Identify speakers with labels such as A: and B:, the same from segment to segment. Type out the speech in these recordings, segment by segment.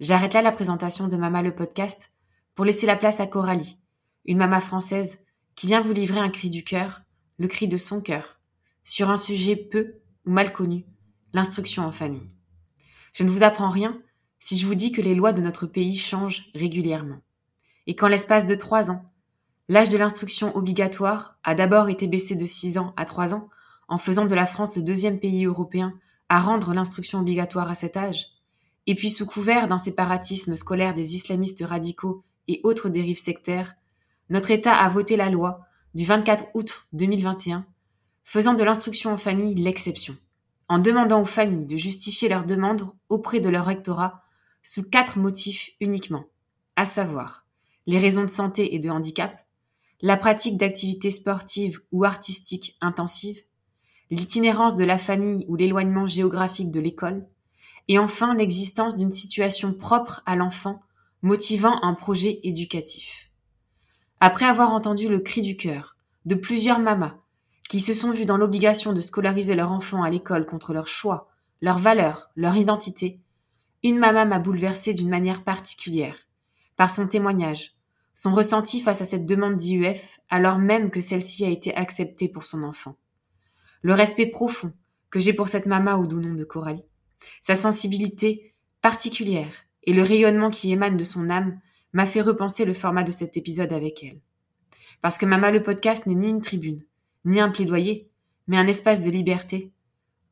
A: J'arrête là la présentation de Mama le podcast pour laisser la place à Coralie, une maman française qui vient vous livrer un cri du cœur, le cri de son cœur, sur un sujet peu ou mal connu, l'instruction en famille. Je ne vous apprends rien si je vous dis que les lois de notre pays changent régulièrement. Et qu'en l'espace de trois ans, l'âge de l'instruction obligatoire a d'abord été baissé de six ans à trois ans, en faisant de la France le deuxième pays européen à rendre l'instruction obligatoire à cet âge, et puis sous couvert d'un séparatisme scolaire des islamistes radicaux et autres dérives sectaires, notre État a voté la loi du 24 août 2021 faisant de l'instruction en famille l'exception, en demandant aux familles de justifier leur demande auprès de leur rectorat sous quatre motifs uniquement, à savoir les raisons de santé et de handicap, la pratique d'activités sportives ou artistiques intensives, l'itinérance de la famille ou l'éloignement géographique de l'école, et enfin l'existence d'une situation propre à l'enfant motivant un projet éducatif. Après avoir entendu le cri du cœur de plusieurs mamas qui se sont vus dans l'obligation de scolariser leur enfant à l'école contre leur choix, leurs valeurs, leur identité, une maman m'a bouleversée d'une manière particulière, par son témoignage, son ressenti face à cette demande d'IUF alors même que celle-ci a été acceptée pour son enfant. Le respect profond que j'ai pour cette maman au doux nom de Coralie, sa sensibilité particulière et le rayonnement qui émane de son âme m'a fait repenser le format de cet épisode avec elle. Parce que Mama le podcast n'est ni une tribune, ni un plaidoyer, mais un espace de liberté.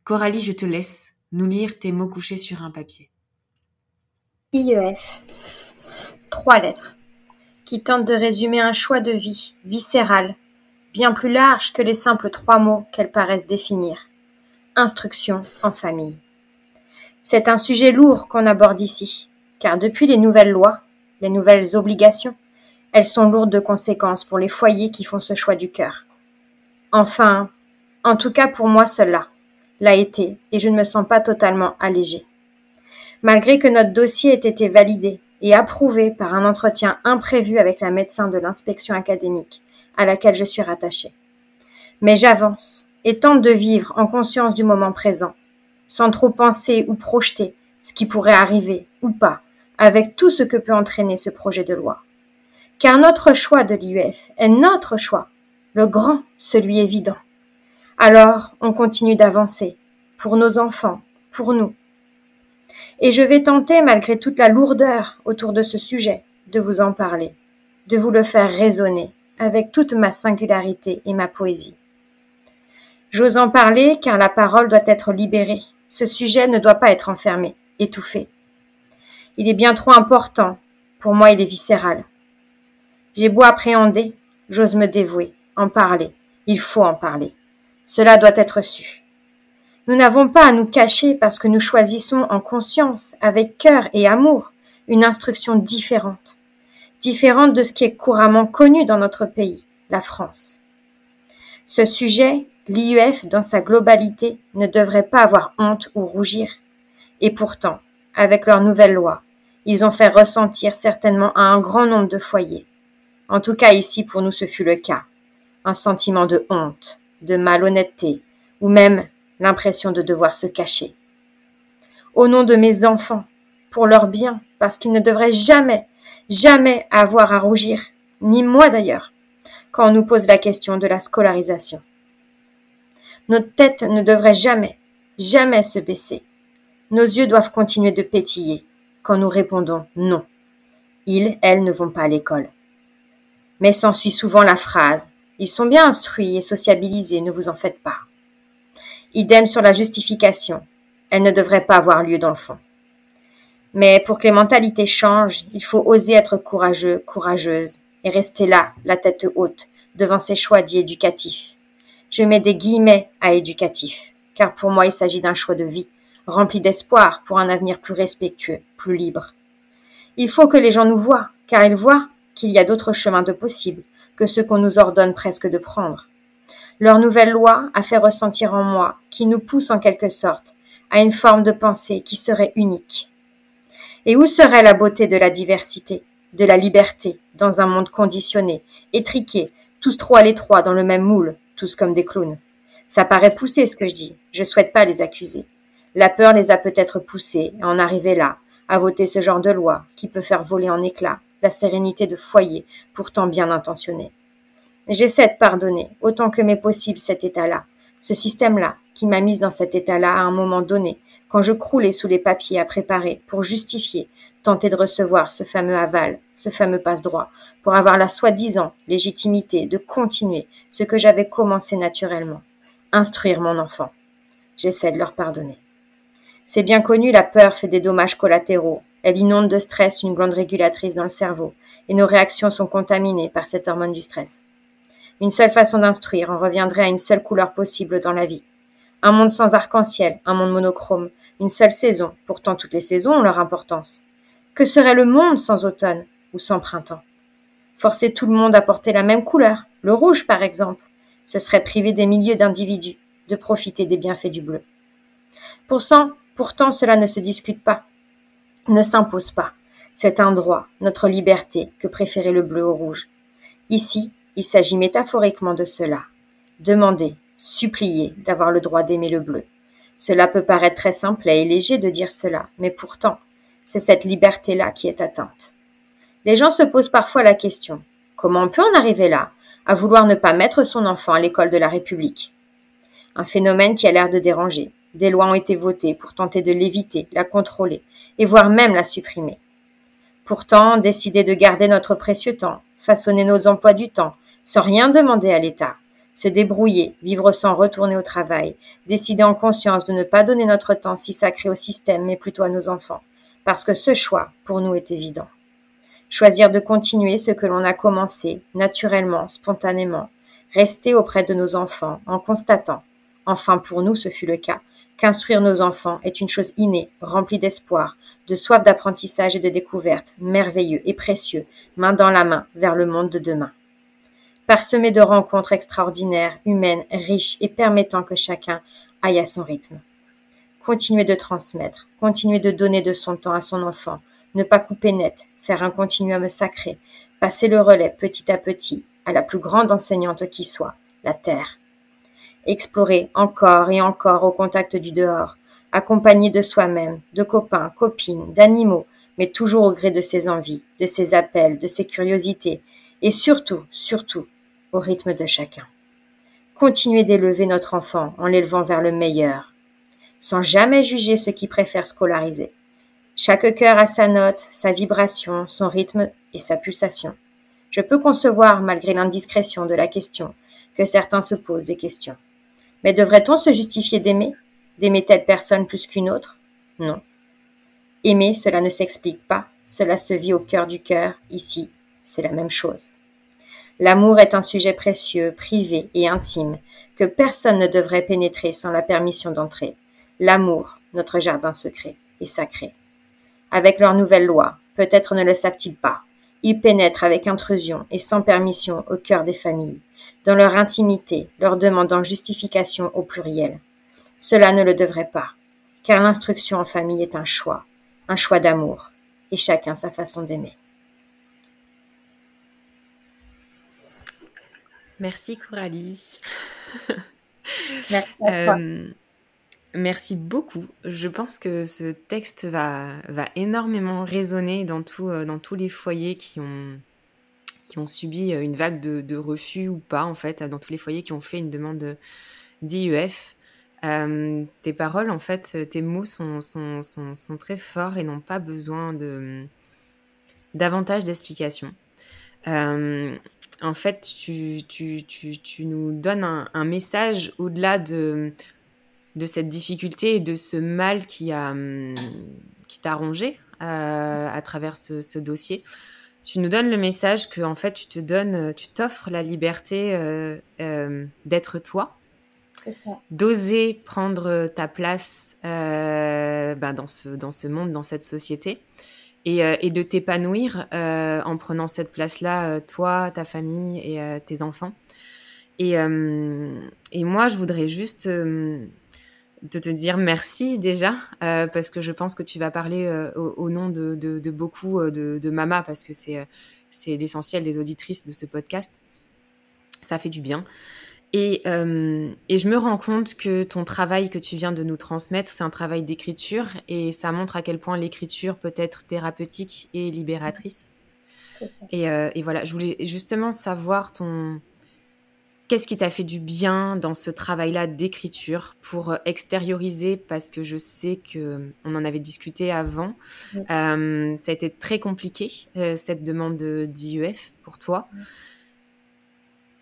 A: Coralie, je te laisse nous lire tes mots couchés sur un papier.
B: IEF. Trois lettres qui tentent de résumer un choix de vie viscéral, bien plus large que les simples trois mots qu'elles paraissent définir. Instruction en famille. C'est un sujet lourd qu'on aborde ici, car depuis les nouvelles lois, les nouvelles obligations, elles sont lourdes de conséquences pour les foyers qui font ce choix du cœur. Enfin, en tout cas pour moi cela l'a été, et je ne me sens pas totalement allégée. Malgré que notre dossier ait été validé et approuvé par un entretien imprévu avec la médecin de l'inspection académique à laquelle je suis rattachée. Mais j'avance et tente de vivre en conscience du moment présent, sans trop penser ou projeter ce qui pourrait arriver ou pas avec tout ce que peut entraîner ce projet de loi. Car notre choix de l'IUF est notre choix le grand, celui évident. Alors, on continue d'avancer, pour nos enfants, pour nous. Et je vais tenter, malgré toute la lourdeur autour de ce sujet, de vous en parler, de vous le faire résonner avec toute ma singularité et ma poésie. J'ose en parler car la parole doit être libérée. Ce sujet ne doit pas être enfermé, étouffé. Il est bien trop important. Pour moi, il est viscéral. J'ai beau appréhender, j'ose me dévouer en parler. Il faut en parler. Cela doit être su. Nous n'avons pas à nous cacher parce que nous choisissons en conscience, avec cœur et amour, une instruction différente, différente de ce qui est couramment connu dans notre pays, la France. Ce sujet, l'IUF dans sa globalité, ne devrait pas avoir honte ou rougir. Et pourtant, avec leur nouvelle loi, ils ont fait ressentir certainement à un grand nombre de foyers. En tout cas ici pour nous ce fut le cas un sentiment de honte, de malhonnêteté, ou même l'impression de devoir se cacher. Au nom de mes enfants, pour leur bien, parce qu'ils ne devraient jamais, jamais avoir à rougir, ni moi d'ailleurs, quand on nous pose la question de la scolarisation. Notre tête ne devrait jamais, jamais se baisser. Nos yeux doivent continuer de pétiller quand nous répondons non. Ils, elles ne vont pas à l'école. Mais s'ensuit souvent la phrase Ils sont bien instruits et sociabilisés, ne vous en faites pas. Idem sur la justification. Elle ne devrait pas avoir lieu dans le fond. Mais pour que les mentalités changent, il faut oser être courageux, courageuse, et rester là, la tête haute, devant ses choix dits éducatifs. Je mets des guillemets à éducatif, car pour moi il s'agit d'un choix de vie, rempli d'espoir pour un avenir plus respectueux, plus libre. Il faut que les gens nous voient, car ils voient qu'il y a d'autres chemins de possibles que ceux qu'on nous ordonne presque de prendre. Leur nouvelle loi a fait ressentir en moi, qui nous pousse en quelque sorte, à une forme de pensée qui serait unique. Et où serait la beauté de la diversité, de la liberté, dans un monde conditionné, étriqué, tous trop à l'étroit dans le même moule, tous comme des clowns Ça paraît poussé ce que je dis, je souhaite pas les accuser. La peur les a peut-être poussés à en arriver là, à voter ce genre de loi qui peut faire voler en éclats la sérénité de foyer pourtant bien intentionné. J'essaie de pardonner autant que m'est possible cet état-là, ce système-là qui m'a mise dans cet état-là à un moment donné, quand je croulais sous les papiers à préparer pour justifier, tenter de recevoir ce fameux aval, ce fameux passe-droit, pour avoir la soi-disant légitimité de continuer ce que j'avais commencé naturellement, instruire mon enfant. J'essaie de leur pardonner. C'est bien connu, la peur fait des dommages collatéraux. Elle inonde de stress une glande régulatrice dans le cerveau, et nos réactions sont contaminées par cette hormone du stress. Une seule façon d'instruire en reviendrait à une seule couleur possible dans la vie. Un monde sans arc-en-ciel, un monde monochrome, une seule saison, pourtant toutes les saisons ont leur importance. Que serait le monde sans automne ou sans printemps? Forcer tout le monde à porter la même couleur, le rouge par exemple, ce serait priver des milliers d'individus de profiter des bienfaits du bleu. Pourtant, Pourtant, cela ne se discute pas, ne s'impose pas. C'est un droit, notre liberté, que préférer le bleu au rouge. Ici, il s'agit métaphoriquement de cela. Demander, supplier d'avoir le droit d'aimer le bleu. Cela peut paraître très simple et léger de dire cela, mais pourtant, c'est cette liberté-là qui est atteinte. Les gens se posent parfois la question comment on peut en arriver là, à vouloir ne pas mettre son enfant à l'école de la République? Un phénomène qui a l'air de déranger, des lois ont été votées pour tenter de l'éviter, la contrôler, et voire même la supprimer. Pourtant, décider de garder notre précieux temps, façonner nos emplois du temps, sans rien demander à l'État, se débrouiller, vivre sans retourner au travail, décider en conscience de ne pas donner notre temps si sacré au système, mais plutôt à nos enfants, parce que ce choix, pour nous, est évident. Choisir de continuer ce que l'on a commencé, naturellement, spontanément, rester auprès de nos enfants en constatant, enfin pour nous ce fut le cas, qu'instruire nos enfants est une chose innée, remplie d'espoir, de soif d'apprentissage et de découverte, merveilleux et précieux, main dans la main, vers le monde de demain. Parsemé de rencontres extraordinaires, humaines, riches et permettant que chacun aille à son rythme. Continuer de transmettre, continuer de donner de son temps à son enfant, ne pas couper net, faire un continuum sacré, passer le relais petit à petit à la plus grande enseignante qui soit, la Terre, explorer encore et encore au contact du dehors, accompagné de soi-même, de copains, copines, d'animaux, mais toujours au gré de ses envies, de ses appels, de ses curiosités, et surtout, surtout, au rythme de chacun. Continuer d'élever notre enfant en l'élevant vers le meilleur, sans jamais juger ceux qui préfèrent scolariser. Chaque cœur a sa note, sa vibration, son rythme et sa pulsation. Je peux concevoir, malgré l'indiscrétion de la question, que certains se posent des questions. Mais devrait-on se justifier d'aimer? D'aimer telle personne plus qu'une autre? Non. Aimer, cela ne s'explique pas, cela se vit au cœur du cœur, ici, c'est la même chose. L'amour est un sujet précieux, privé et intime, que personne ne devrait pénétrer sans la permission d'entrer. L'amour, notre jardin secret, est sacré. Avec leurs nouvelles lois, peut-être ne le savent-ils pas, ils pénètrent avec intrusion et sans permission au cœur des familles, dans leur intimité, leur demandant justification au pluriel. Cela ne le devrait pas, car l'instruction en famille est un choix, un choix d'amour, et chacun sa façon d'aimer.
A: Merci Coralie.
B: Merci à toi.
A: Euh, merci beaucoup. Je pense que ce texte va, va énormément résonner dans, tout, euh, dans tous les foyers qui ont, qui ont subi euh, une vague de, refus ou pas, en fait, dans tous les foyers qui ont fait une demande d'IEF. Euh, tes paroles, en fait, tes mots sont, sont, sont, sont très forts et n'ont pas besoin de, davantage d'explications. en fait, tu, tu, tu, tu, nous donnes un, message au-delà de, de cette difficulté et de ce mal qui a qui t'a rongé à travers ce, ce, dossier. Tu nous donnes le message que en fait tu te donnes, tu t'offres la liberté d'être toi, d'oser prendre ta place euh, bah, dans, ce, dans ce monde, dans cette société, et, euh, et de t'épanouir euh, en prenant cette place-là, toi, ta famille et tes enfants. Et, et, moi, je voudrais juste de te dire merci déjà, parce que je pense que tu vas parler au, nom de, de, de beaucoup de, de mamas, parce que c'est l'essentiel des auditrices de ce podcast. Ça fait du bien. Euh, et, je me rends compte que ton travail que tu viens de nous transmettre, c'est un travail d'écriture et ça montre à quel point l'écriture peut être thérapeutique et libératrice. Et, euh, et, voilà, je voulais justement savoir ton... Qu'est-ce qui t'a fait du bien dans ce travail-là d'écriture pour extérioriser? Parce que je sais que on en avait discuté avant. Euh, ça a été très compliqué cette demande d'IEF pour toi.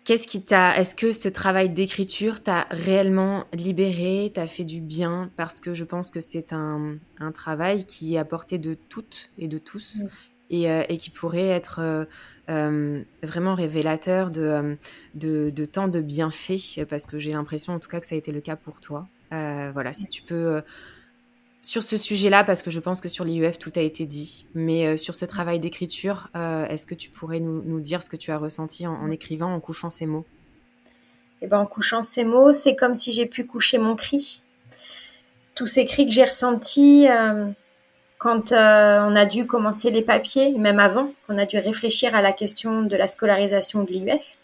A: Qu'est-ce qui t'a, est-ce que ce travail d'écriture t'a réellement libéré, t'a fait du bien? Parce que je pense que c'est un, un, travail qui est à portée de toutes et de tous et, euh, et, qui pourrait être euh, euh, vraiment révélateur de, de, tant de bienfaits, parce que j'ai l'impression en tout cas que ça a été le cas pour toi. voilà, si tu peux sur ce sujet-là, parce que je pense que sur l'IUF, tout a été dit, mais euh, sur ce travail d'écriture, euh, est-ce que tu pourrais nous, dire ce que tu as ressenti en, écrivant, en couchant ces mots?
B: Eh ben, En couchant ces mots, c'est comme si j'ai pu coucher mon cri. Tous ces cris que j'ai ressentis euh, quand on a dû commencer les papiers, même avant, qu'on a dû réfléchir à la question de la scolarisation de l'IUF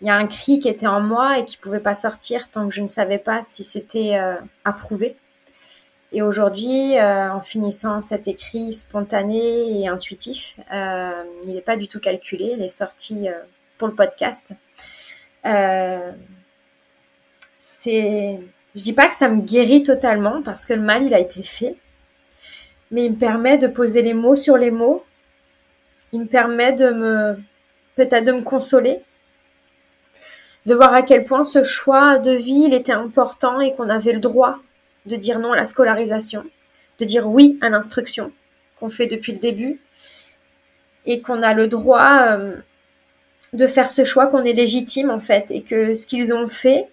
B: il y a un cri qui était en moi et qui pouvait pas sortir tant que je ne savais pas si c'était euh, approuvé. Et aujourd'hui, euh, en finissant cet écrit spontané et intuitif, euh, il n'est pas du tout calculé, il est sorti pour le podcast. c'est, je dis pas que ça me guérit totalement parce que le mal il a été fait, mais il me permet de poser les mots sur les mots. Il me permet de me, peut-être de me consoler de voir à quel point ce choix de vie il était important et qu'on avait le droit de dire non à la scolarisation, de dire oui à l'instruction qu'on fait depuis le début et qu'on a le droit euh, de faire ce choix qu'on est légitime en fait et que ce qu'ils ont fait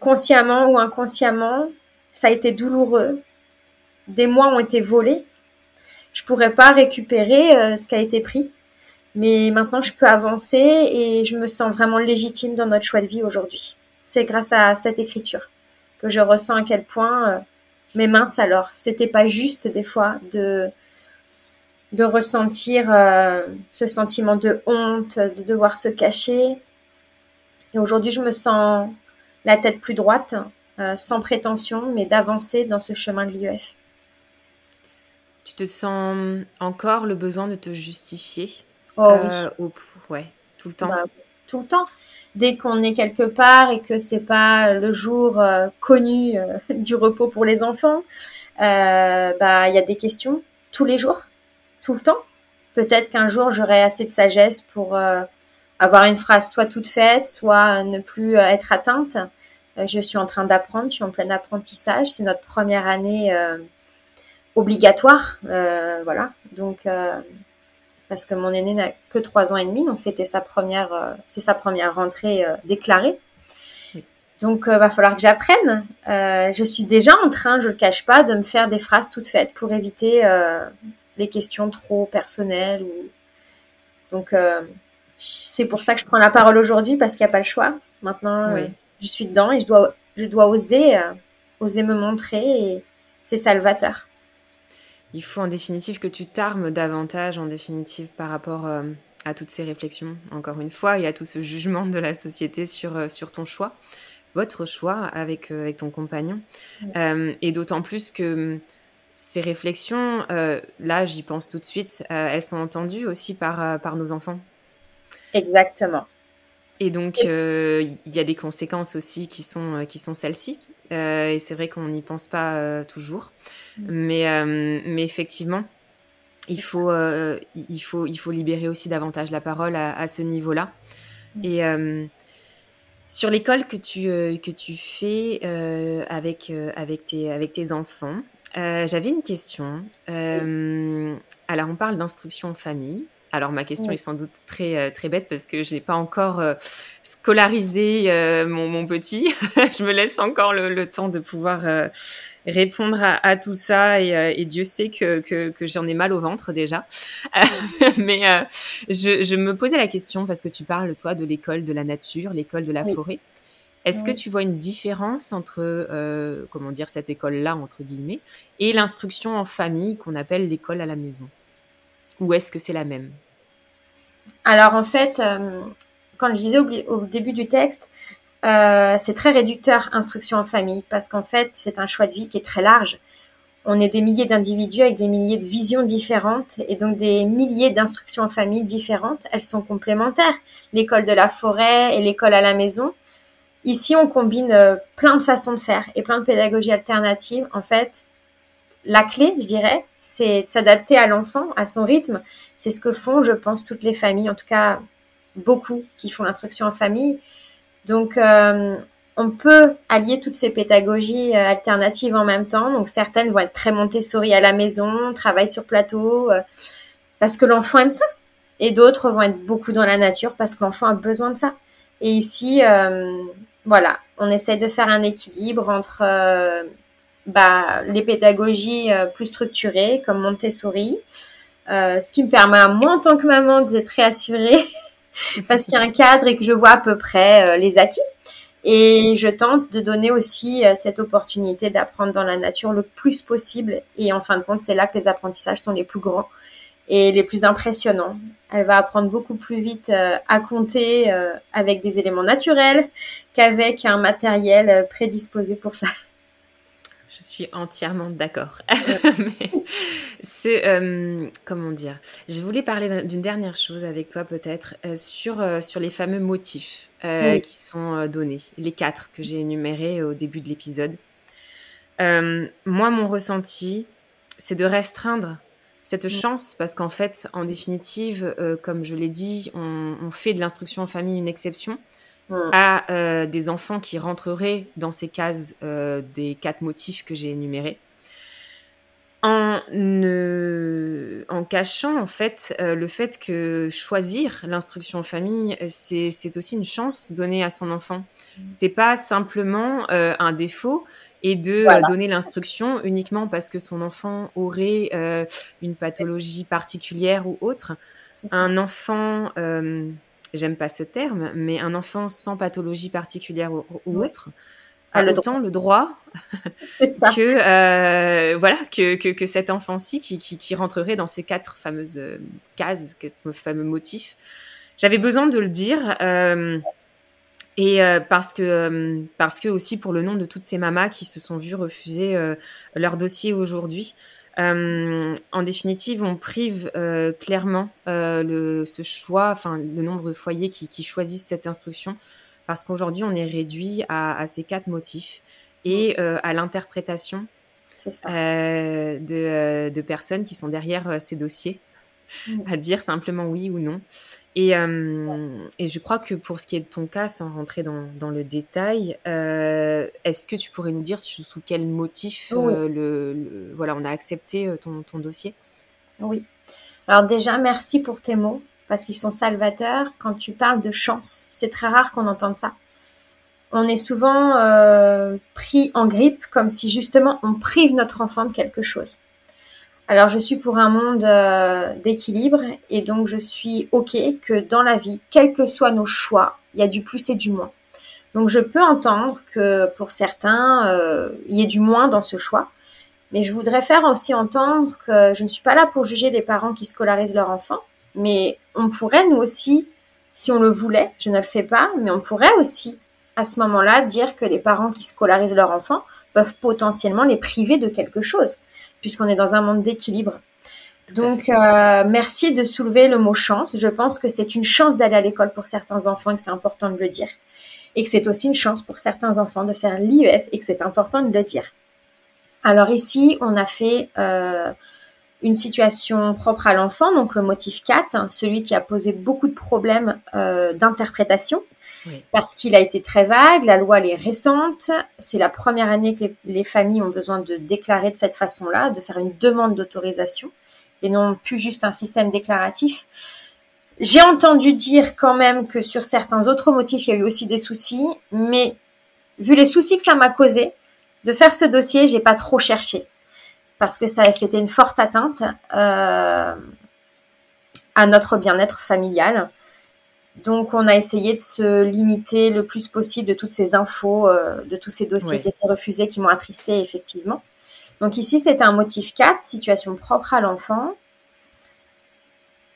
B: consciemment ou inconsciemment ça a été douloureux des mois ont été volés je pourrais pas récupérer euh, ce qui a été pris mais maintenant, je peux avancer et je me sens vraiment légitime dans notre choix de vie aujourd'hui. C'est grâce à cette écriture que je ressens à quel point euh, mes mains alors. C'était pas juste des fois de de ressentir euh, ce sentiment de honte, de devoir se cacher. Et aujourd'hui, je me sens la tête plus droite, euh, sans prétention, mais d'avancer dans ce chemin de l'IEF.
A: Tu te sens encore le besoin de te justifier
B: Oh oui. Euh,
A: ouais, tout le temps?
B: Bah, tout le temps. Dès qu'on est quelque part et que c'est pas le jour euh, connu du repos pour les enfants, bah il y a des questions tous les jours, tout le temps. Peut-être qu'un jour j'aurai assez de sagesse pour avoir une phrase soit toute faite, soit ne plus être atteinte. je suis en train d'apprendre, je suis en plein apprentissage. C'est notre première année obligatoire, voilà. Donc parce que mon aîné n'a que trois ans et demi, donc c'était sa première, euh, c'est sa première rentrée euh, déclarée. Donc, il euh, va falloir que j'apprenne. je suis déjà en train, je le cache pas, de me faire des phrases toutes faites pour éviter les questions trop personnelles. Ou... Donc, c'est pour ça que je prends la parole aujourd'hui parce qu'il n'y a pas le choix. Maintenant, je suis dedans et je dois, je dois oser, oser me montrer et c'est salvateur
A: il faut en définitive que tu t'armes davantage, en définitive, par rapport euh, à toutes ces réflexions, encore une fois, et à tout ce jugement de la société sur, euh, sur ton choix, votre choix avec, euh, avec ton compagnon. et d'autant plus que ces réflexions, là, j'y pense tout de suite, elles sont entendues aussi par, par nos enfants.
B: Exactement.
A: Et donc, il y a des conséquences aussi qui sont, qui sont celles-ci. et c'est vrai qu'on n'y pense pas toujours. Mais, euh, mais effectivement, Il faut, il, faut, il faut libérer aussi davantage la parole à, ce niveau-là. Mm. Et sur l'école que tu, que tu fais avec, avec, tes, avec tes enfants, j'avais une question. Alors, on parle d'instruction en famille. Alors ma question est sans doute très euh, très bête parce que j'ai pas encore euh, scolarisé euh, mon, petit. je me laisse encore le, temps de pouvoir répondre à, tout ça et, Dieu sait que, que, j'en ai mal au ventre déjà. Mais je, me posais la question parce que tu parles toi de l'école de la nature, l'école de la forêt. Est-ce que tu vois une différence entre comment dire cette école-là entre guillemets et l'instruction en famille qu'on appelle l'école à la maison? Ou est-ce que c'est la même?
B: Alors en fait, euh, quand je disais au, début du texte, euh, c'est très réducteur instruction en famille parce qu'en fait c'est un choix de vie qui est très large. On est des milliers d'individus avec des milliers de visions différentes et donc des milliers d'instructions en famille différentes. Elles sont complémentaires. L'école de la forêt et l'école à la maison. Ici, on combine euh, plein de façons de faire et plein de pédagogies alternatives. En fait, la clé, je dirais, c'est de s'adapter à l'enfant, à son rythme. C'est ce que font, je pense, toutes les familles, en tout cas beaucoup qui font l'instruction en famille. Donc, euh, on peut allier toutes ces pédagogies euh, alternatives en même temps. Donc, certaines vont être très Montessori à la maison, travail sur plateau, euh, parce que l'enfant aime ça. Et d'autres vont être beaucoup dans la nature parce que l'enfant a besoin de ça. Et ici, voilà, on essaie de faire un équilibre entre bah, les pédagogies euh, plus structurées comme Montessori, euh, ce qui me permet à moi en tant que maman d'être réassurée parce qu'il y a un cadre et que je vois à peu près euh, les acquis. Et je tente de donner aussi cette opportunité d'apprendre dans la nature le plus possible. Et en fin de compte, c'est là que les apprentissages sont les plus grands et les plus impressionnants. Elle va apprendre beaucoup plus vite à compter avec des éléments naturels qu'avec un matériel prédisposé pour ça
A: entièrement d'accord. c'est euh, comment dire Je voulais parler d'une dernière chose avec toi peut-être euh, sur euh, sur les fameux motifs qui sont donnés, les quatre que j'ai énumérés au début de l'épisode. moi, mon ressenti, c'est de restreindre cette chance parce qu'en fait, en définitive, comme je l'ai dit, on fait de l'instruction en famille une exception. Mm. à euh, des enfants qui rentreraient dans ces cases euh, des quatre motifs que j'ai énumérés. En, en cachant en fait euh, le fait que choisir l'instruction en famille, c'est aussi une chance donnée à son enfant. Mm. C'est pas simplement un défaut et de donner l'instruction uniquement parce que son enfant aurait une pathologie particulière ou autre. Un enfant j'aime pas ce terme, mais un enfant sans pathologie particulière ou, autre a le autant droit. le droit que euh, voilà que, que, cet enfant-ci qui, qui, rentrerait dans ces quatre fameuses euh, cases, quatre fameux motifs. J'avais besoin de le dire. Euh, et parce que parce que aussi pour le nom de toutes ces mamas qui se sont vues refuser leur dossier aujourd'hui, euh, en définitive, on prive euh, clairement euh, le, ce choix, enfin le nombre de foyers qui, choisissent cette instruction, parce qu'aujourd'hui, on est réduit à, ces quatre motifs et à l'interprétation de, de, personnes qui sont derrière ces dossiers. À dire simplement oui ou non. Et, euh, et, je crois que pour ce qui est de ton cas, sans rentrer dans, dans le détail, euh, est-ce que tu pourrais nous dire sous, quel motif euh, le, voilà, on a accepté ton, ton, dossier?
B: Oui. Alors déjà, merci pour tes mots, parce qu'ils sont salvateurs. Quand tu parles de chance, c'est très rare qu'on entende ça. On est souvent pris en grippe, comme si justement on prive notre enfant de quelque chose. Alors je suis pour un monde euh, d'équilibre et donc je suis OK que dans la vie, quels que soient nos choix, il y a du plus et du moins. Donc je peux entendre que pour certains, euh, il y ait du moins dans ce choix, mais je voudrais faire aussi entendre que je ne suis pas là pour juger les parents qui scolarisent leurs enfants, mais on pourrait nous aussi, si on le voulait, je ne le fais pas, mais on pourrait aussi à ce moment-là dire que les parents qui scolarisent leurs enfants peuvent potentiellement les priver de quelque chose puisqu'on est dans un monde d'équilibre. Donc, euh, merci de soulever le mot chance. Je pense que c'est une chance d'aller à l'école pour certains enfants et que c'est important de le dire. Et que c'est aussi une chance pour certains enfants de faire l'IEF et que c'est important de le dire. Alors ici, on a fait euh, une situation propre à l'enfant, donc le motif 4, celui qui a posé beaucoup de problèmes euh, d'interprétation, parce qu'il a été très vague, la loi elle est récente, c'est la première année que les, familles ont besoin de déclarer de cette façon-là, de faire une demande d'autorisation, et non plus juste un système déclaratif. J'ai entendu dire quand même que sur certains autres motifs, il y a eu aussi des soucis, mais vu les soucis que ça m'a causé, de faire ce dossier, j'ai pas trop cherché parce que ça, c'était une forte atteinte euh, à notre bien-être familial. Donc, on a essayé de se limiter le plus possible de toutes ces infos, euh, de tous ces dossiers qui étaient refusés, qui m'ont attristé effectivement. Donc ici, c'est un motif 4, situation propre à l'enfant.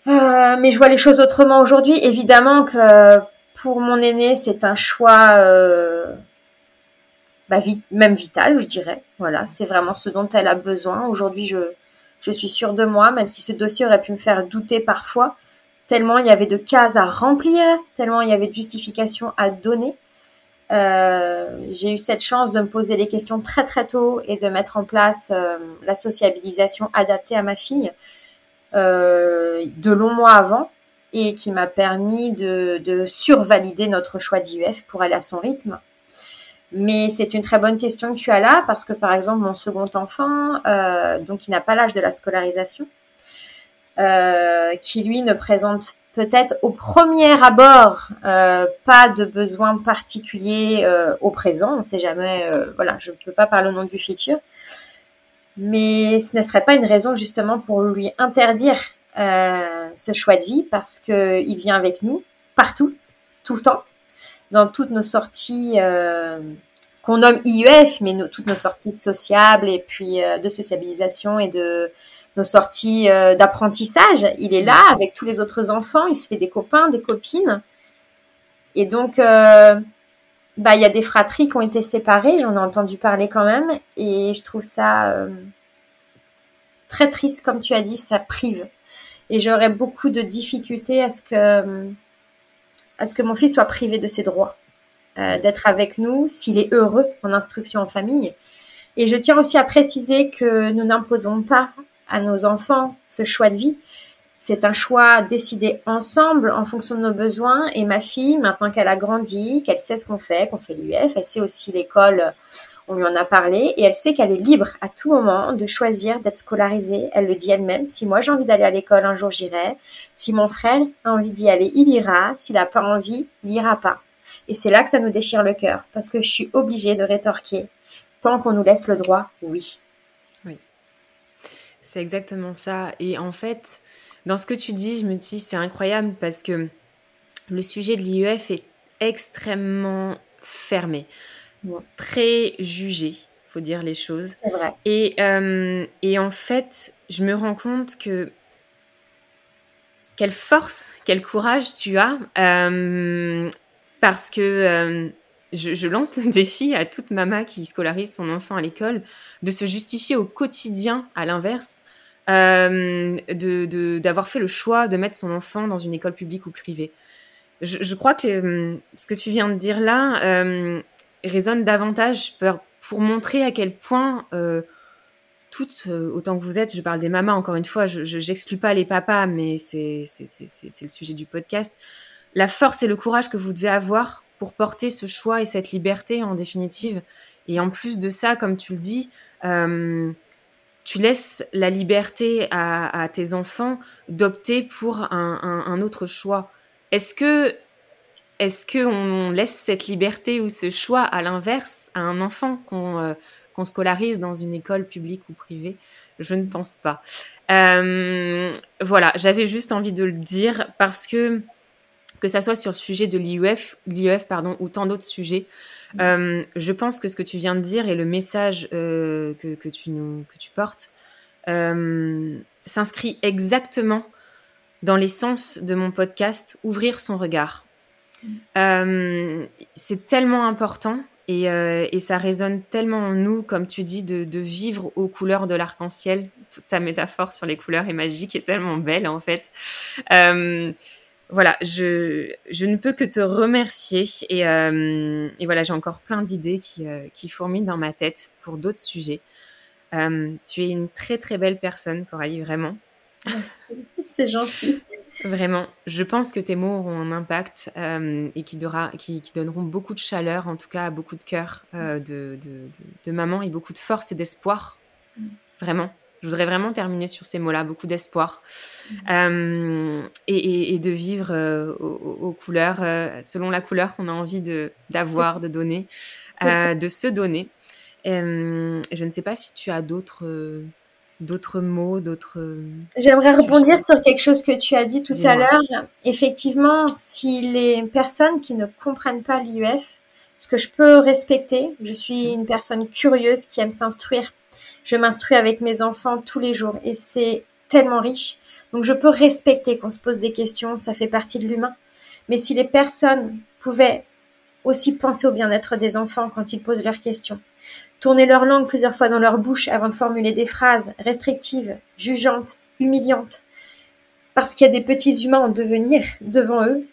B: Euh, mais je vois les choses autrement aujourd'hui. Évidemment que pour mon aîné, c'est un choix bah, même vitale, je dirais. Voilà, c'est vraiment ce dont elle a besoin. Aujourd'hui, je, suis sûre de moi, même si ce dossier aurait pu me faire douter parfois, tellement il y avait de cases à remplir, tellement il y avait de justifications à donner. Euh, j'ai eu cette chance de me poser les questions très très tôt et de mettre en place euh, la sociabilisation adaptée à ma fille euh, de longs mois avant et qui m'a permis de, de survalider notre choix d'IUF pour aller à son rythme mais c'est une très bonne question que tu as là parce que par exemple mon second enfant, euh, donc il n'a pas l'âge de la scolarisation, euh, qui lui ne présente peut-être au premier abord euh, pas de besoin particulier au présent. On ne sait jamais. voilà, je ne peux pas parler au nom du futur, mais ce ne serait pas une raison justement pour lui interdire ce choix de vie parce que il vient avec nous partout, tout le temps dans toutes nos sorties euh, qu'on nomme IEF, mais toutes nos sorties sociables et puis euh, de sociabilisation et de nos sorties euh, d'apprentissage. Il est là avec tous les autres enfants, il se fait des copains, des copines. Et donc, bah, il y a des fratries qui ont été séparées, j'en ai entendu parler quand même, et je trouve ça très triste, comme tu as dit, ça prive. Et j'aurais beaucoup de difficultés à ce que à ce que mon fils soit privé de ses droits, euh, d'être avec nous s'il est heureux en instruction en famille. Et je tiens aussi à préciser que nous n'imposons pas à nos enfants ce choix de vie. C'est un choix décidé ensemble en fonction de nos besoins. Et ma fille, maintenant qu'elle a grandi, qu'elle sait ce qu'on fait, qu'on fait l'UF, elle sait aussi l'école on lui en a parlé et elle sait qu'elle est libre à tout moment de choisir d'être scolarisée. Elle le dit elle-même. Si moi j'ai envie d'aller à l'école, un jour j'irai. Si mon frère a envie d'y aller, il ira. S'il n'a pas envie, il ira pas. Et c'est là que ça nous déchire le cœur parce que je suis obligée de rétorquer tant qu'on nous laisse le droit, oui.
A: Oui. C'est exactement ça. Et en fait, dans ce que tu dis, je me dis c'est incroyable parce que le sujet de l'IEF est extrêmement fermé très jugé, faut dire les choses.
B: C'est vrai.
A: Et, euh, et en fait, je me rends compte que quelle force, quel courage tu as, euh, parce que euh, je, lance le défi à toute maman qui scolarise son enfant à l'école de se justifier au quotidien, à l'inverse, de d'avoir fait le choix de mettre son enfant dans une école publique ou privée. Je, je crois que ce que tu viens de dire là, résonne davantage pour, montrer à quel point euh, toutes, euh, autant que vous êtes, je parle des mamas encore une fois, je n'exclus pas les papas, mais c'est le sujet du podcast, la force et le courage que vous devez avoir pour porter ce choix et cette liberté en définitive. Et en plus de ça, comme tu le dis, euh, tu laisses la liberté à, tes enfants d'opter pour un, autre choix. Est-ce que est-ce qu'on laisse cette liberté ou ce choix à l'inverse à un enfant euh, qu'on scolarise dans une école publique ou privée? Je ne pense pas. Euh, voilà, j'avais juste envie de le dire parce que que ça soit sur le sujet de l'IUF, l'IUF pardon, ou tant d'autres sujets, euh, je pense que ce que tu viens de dire et le message que, que, tu nous, que tu portes s'inscrit exactement dans l'essence de mon podcast Ouvrir son regard. Euh, c'est tellement important euh, et, ça résonne tellement en nous, comme tu dis, de, vivre aux couleurs de l'arc-en-ciel. Ta métaphore sur les couleurs est magique et tellement belle en fait. Euh, voilà, je, je, ne peux que te remercier et, et voilà, j'ai encore plein d'idées qui, qui fourmillent dans ma tête pour d'autres sujets. tu es une très très belle personne, Coralie, vraiment.
B: C'est gentil.
A: Vraiment, je pense que tes mots auront un impact et qui, qui, donneront beaucoup de chaleur, en tout cas beaucoup de cœur de, de, de, maman et beaucoup de force et d'espoir. Mm. Vraiment. Je voudrais vraiment terminer sur ces mots-là, beaucoup d'espoir mm. et, et, de vivre aux, couleurs, selon la couleur qu'on a envie d'avoir, de, donner, de se donner. je ne sais pas si tu as d'autres d'autres mots, d'autres...
B: J'aimerais rebondir sur quelque chose que tu as dit tout à l'heure. Effectivement, si les personnes qui ne comprennent pas l'IUF, ce que je peux respecter, je suis une personne curieuse qui aime s'instruire. Je m'instruis avec mes enfants tous les jours et c'est tellement riche. Donc je peux respecter qu'on se pose des questions, ça fait partie de l'humain. Mais si les personnes pouvaient aussi penser au bien-être des enfants quand ils posent leurs questions, tourner leur langue plusieurs fois dans leur bouche avant de formuler des phrases restrictives, jugeantes, humiliantes, parce qu'il y a des petits humains en devenir devant eux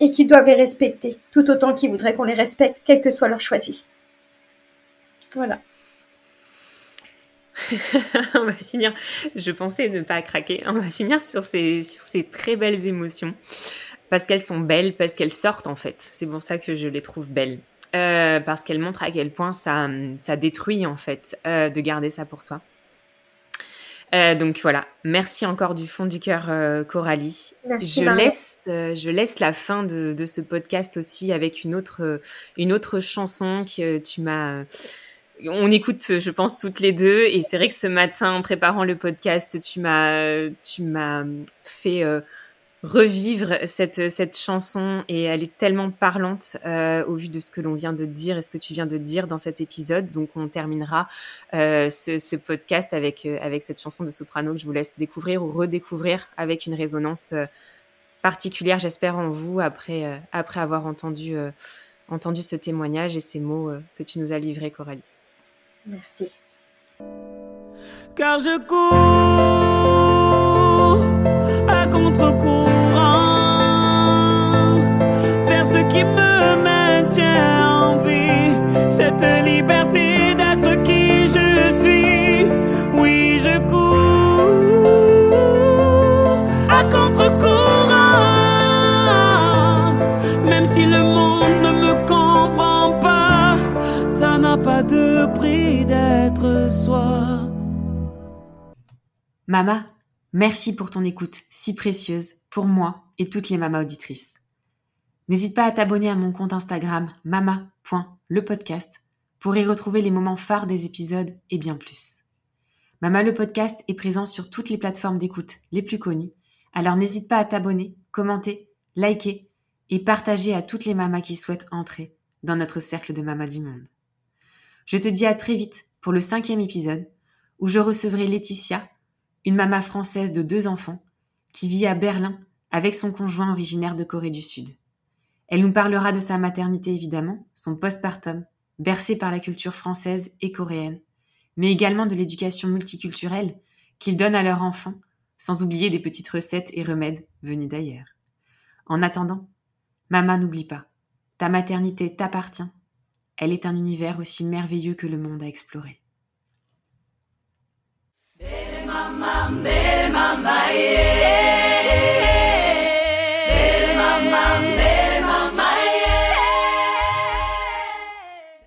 B: et qu'ils doivent les respecter, tout autant qu'ils voudraient qu'on les respecte, quel que soit leur choix de vie. Voilà.
A: on va finir, je pensais ne pas craquer, on va finir sur ces, sur ces très belles émotions, parce qu'elles sont belles, parce qu'elles sortent en fait. C'est pour ça que je les trouve belles. Euh, parce qu'elle montre à quel point ça, ça détruit en fait euh, de garder ça pour soi. Euh, donc voilà, merci encore du fond du cœur Coralie.
B: Merci,
A: je laisse, je laisse la fin de, de, ce podcast aussi avec une autre, une autre chanson que tu m'as on écoute, je pense, toutes les deux. Et c'est vrai que ce matin, en préparant le podcast, tu m'as, tu m'as fait revivre cette, cette chanson et elle est tellement parlante euh, au vu de ce que l'on vient de dire et ce que tu viens de dire dans cet épisode. Donc on terminera euh, ce, ce, podcast avec, euh, avec cette chanson de soprano que je vous laisse découvrir ou redécouvrir avec une résonance euh, particulière, j'espère, en vous après, après avoir entendu, entendu ce témoignage et ces mots que tu nous as livrés, Coralie.
B: Merci.
C: Car je cours à contre-courant qui me maintient en vie. Cette liberté d'être qui je suis. Oui, je cours à contre-courant. Même si le monde ne me comprend pas, ça n'a pas de soi.
A: Mama, merci pour ton écoute si précieuse pour moi et toutes les mamas auditrices. N'hésite pas à t'abonner à mon compte Instagram mama.lepodcast pour y retrouver les moments phares des épisodes et bien plus. Mama le podcast est présent sur toutes les plateformes d'écoute les plus connues, alors n'hésite pas à t'abonner, commenter, liker et partager à toutes les mamas qui souhaitent entrer dans notre cercle de mamas du monde. Je te dis à très vite pour le cinquième épisode où je recevrai Laetitia, une maman française de deux enfants qui vit à Berlin avec son conjoint originaire de Corée du Sud. Elle nous parlera de sa maternité évidemment, son postpartum, bercé par la culture française et coréenne, mais également de l'éducation multiculturelle qu'ils donnent à leurs enfants, sans oublier des petites recettes et remèdes venus d'ailleurs. En attendant, maman n'oublie pas, ta maternité t'appartient. Elle est un univers aussi merveilleux que le monde à explorer.